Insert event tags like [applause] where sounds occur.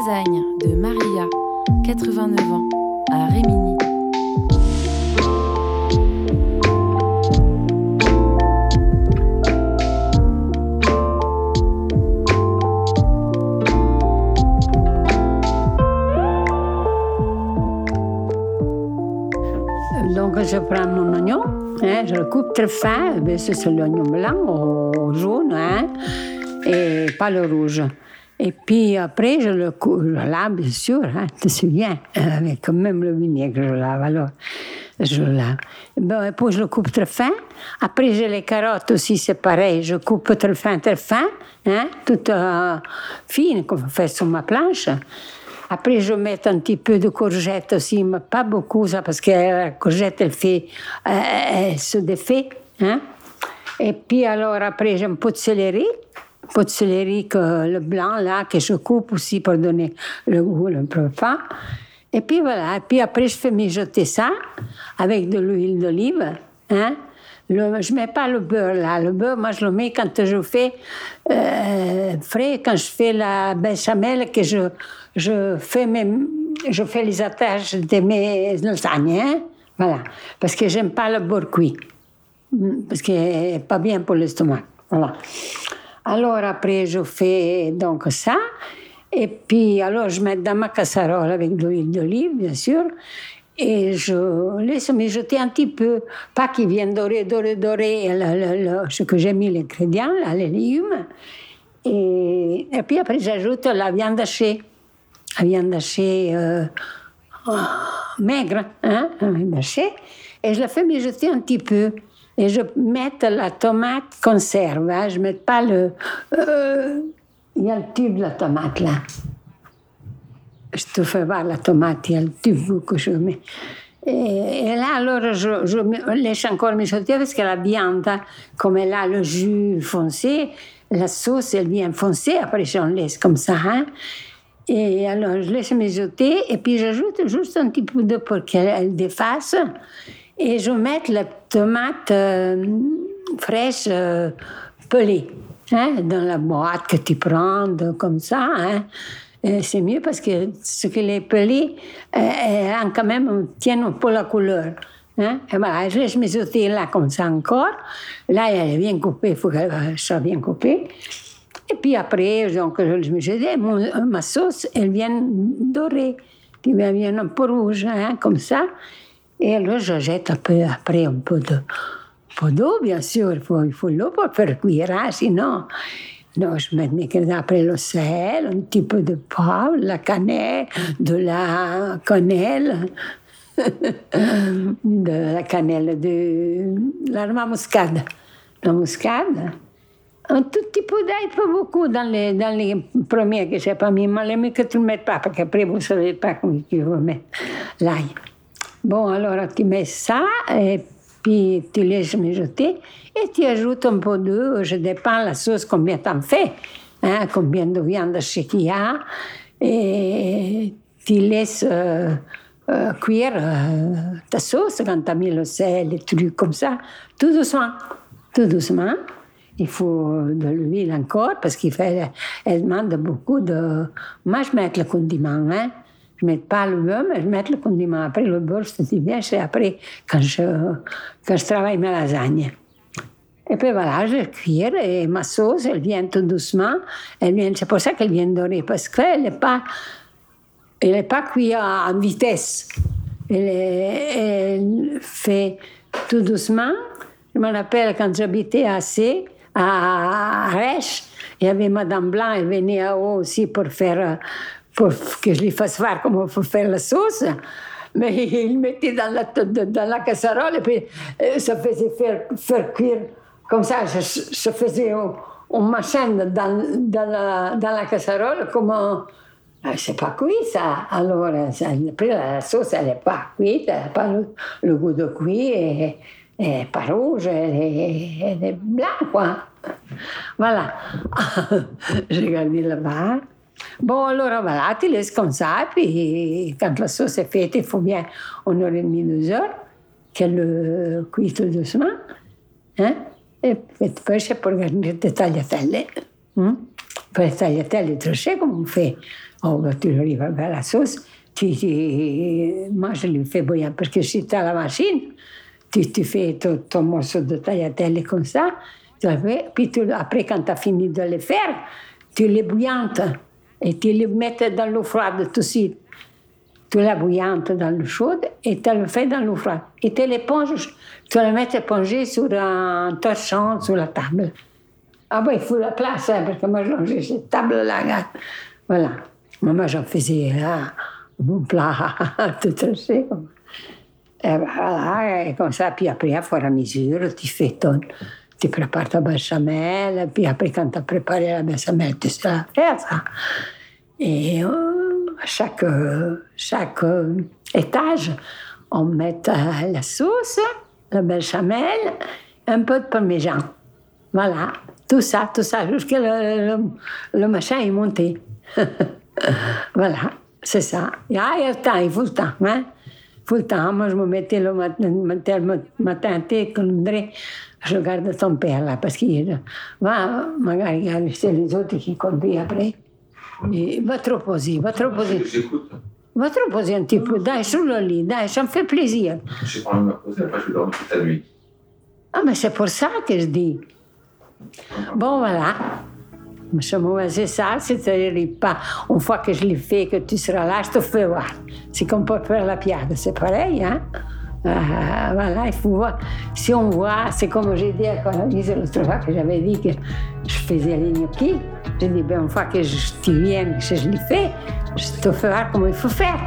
De Maria, 89 ans, à Rémini. Donc je prends mon oignon, hein, je le coupe très fin, c'est l'oignon blanc ou jaune, hein, et pas le rouge. Et puis après, je le je lave, bien sûr, hein, tu te souviens, avec même le vinaigre, je lave, alors je lave. Bon, et puis je le coupe très fin. Après, j'ai les carottes aussi, c'est pareil, je coupe très fin, très fin, hein, tout euh, fine, comme fait sur ma planche. Après, je mets un petit peu de courgette aussi, mais pas beaucoup, ça, parce que la courgette, elle, fait, euh, elle se défait. Hein? Et puis, alors, après, j'ai un peu de céleri. Peu de céleri, que, le blanc, là, que je coupe aussi pour donner le goût un peu pas. Et puis, voilà. Et puis, après, je fais mijoter ça avec de l'huile d'olive. Hein? Le, je ne mets pas le beurre là. Le beurre, moi, je le mets quand je fais euh, frais, quand je fais la béchamel, que je, je, fais, mes, je fais les attaches de mes lasagnes. Hein? Voilà. Parce que j'aime pas le beurre cuit. Parce que n'est pas bien pour l'estomac. Voilà. Alors, après, je fais donc ça. Et puis, alors, je mets dans ma casserole avec de l'huile d'olive, bien sûr et je laisse mijoter un petit peu, pas qu'il vienne dorer, dorer, dorer le, ce que j'ai mis, là, les légumes. Et, et puis après, j'ajoute la viande hachée, la viande hachée euh, maigre, hein, et je la fais mijoter un petit peu. Et je mets la tomate conserve, hein, je ne mets pas le... Euh, il y a le tube de la tomate là je te fais voir la tomate, il y a le tube que je mets. Et, là, alors, je, laisse encore mijoter parce que la viande, comme elle a le jus foncé, la sauce, elle vient foncée, après, je laisse comme ça. Hein. Et alors, je laisse mijoter et puis j'ajoute juste un petit peu de pour qu'elle défasse. Et je mets la tomate euh, fraîche euh, pelée hein, dans la boîte que tu prends, comme ça. Hein. Euh, c'est mieux parce que ce que les pelés euh, quand même tiennent un peu la couleur. Hein? Et voilà, je laisse mijoter là comme ça encore. Là, elle est bien coupée, il faut qu'elle soit bien coupée. Et puis après, donc, je laisse mijoter. ma sauce, elle vient dorée, qui vient un peu rouge, hein, comme ça. Et alors, je jette un peu, après un peu de, d'eau, bien sûr. Il faut, l'eau pour faire cuire, hein, sinon... Non, je mets après le sel, un petit peu de poivre, la cannelle, de la cannelle, [laughs] de la cannelle, de la muscade. La muscade. Un tout petit peu d'ail, pas beaucoup dans les, dans les premiers que j'ai pas mis, mais les que tu ne mets pas, parce qu'après vous ne savez pas comment tu veux mettre l'ail. Bon, alors tu mets ça, et puis tu laisses mijoter et tu ajoutes un peu d'eau. Je dépends la sauce, combien tu en fais, hein, combien de viande qu'il y a. Et tu laisses euh, euh, cuire euh, ta sauce quand tu as mis le sel, les trucs comme ça, tout doucement. Tout doucement. Il faut de l'huile encore parce qu'elle elle demande beaucoup de. Moi, je mets le condiment. Hein. Je mets pas le beurre, mais je mets le condiment. Après, le beurre, c'est bien, c'est après, quand je, quand je travaille ma lasagne. Et puis voilà, je cuire et ma sauce, elle vient tout doucement. Elle vient, c'est pour ça qu'elle vient dorée, parce qu'elle n'est pas, elle est pas cuite en vitesse. Elle, fait tout doucement. Je me rappelle quand j'habitais à C, à Rèche, il y avait Madame Blanc, elle venait à haut aussi pour faire, que je lui fasse voir comment il faire la sauce. Mais [laughs] il mettait dans la, dans la casserole et puis ça faisait faire, faire cuire comme ça, je, je faisais un, un machin dans, dans, la, dans [laughs] la casserole comme un, c'est pas cuit ça. Alors, la sauce, elle n'est pas cuite, elle n'a pas le, le, goût de cuit, et, et pas rouge, elle est, elle quoi. Voilà. J'ai gardé là-bas. Laisses comme ça, puis quand la sauce est faite, il faut bien une heure et demie, deux heures, qu'elle tout doucement. Hein? e poi c'è pure che tagliatelle. Mm? pour les tagliatelles tranchées, comme on fait. Oh, bah, tu arrives à la sauce, tu, tu, moi le fais bouillir parce que si tu as la machine, tu, tu fais ton, ton morceau de tagliatelle comme ça, puis tu, après quand tu as fini de les faire, tu les bouillantes et tu les mets dans l'eau froide tout de suite. Tu les bouillantes dans l'eau chaude et tu le fais dans l'eau froide. Et tu l'éponges, tu les mets épongées sur un torchon sur la table. Ah ben, il faut la place, hein, parce que moi, j'ai cette table-là. Voilà. Moi, j'en faisais là, mon plat [laughs] tout tranché. Et voilà, et comme ça, puis après, à fur et à mesure, tu fais ton, tu prépares ta béchamel, puis après, quand tu as préparé la béchamel, tu sais faire, ça. Et à chaque, chaque étage, on met euh, la sauce, la béchamel, un peu de parmesan. Voilà, tout ça, tout ça, jusqu'à le, le, le machin est monté. [laughs] voilà, c'est ça. Il y a le temps, il faut le temps. Hein? Il faut le temps. Moi, je me mettais le matin, le matin thé con André, je regarde ton père là, parce qu'il va, magari c'est les autres qui conduisent après. Et va trop poser, va trop poser. Va trop poser un petit peu, dai, solo lì, dai, ça me fait plaisir. Je sais pas me poser, après je dormir toute la nuit. Ah, mais c'est pour ça que je dis. Bon, voilà. C'est ça, c'est-à-dire pas une fois que je l'ai fait, que tu seras là, je te fais voir. C'est comme pour faire la piade, c'est pareil, hein? Euh, voilà, il faut voir. Si on voit, c'est comme j'ai dit à Colomise l'autre fois que j'avais dit que je faisais les gnocchis. J'ai dit, ben, une fois que je, tu viens, que je l'ai fait, je te voir comment il faut faire.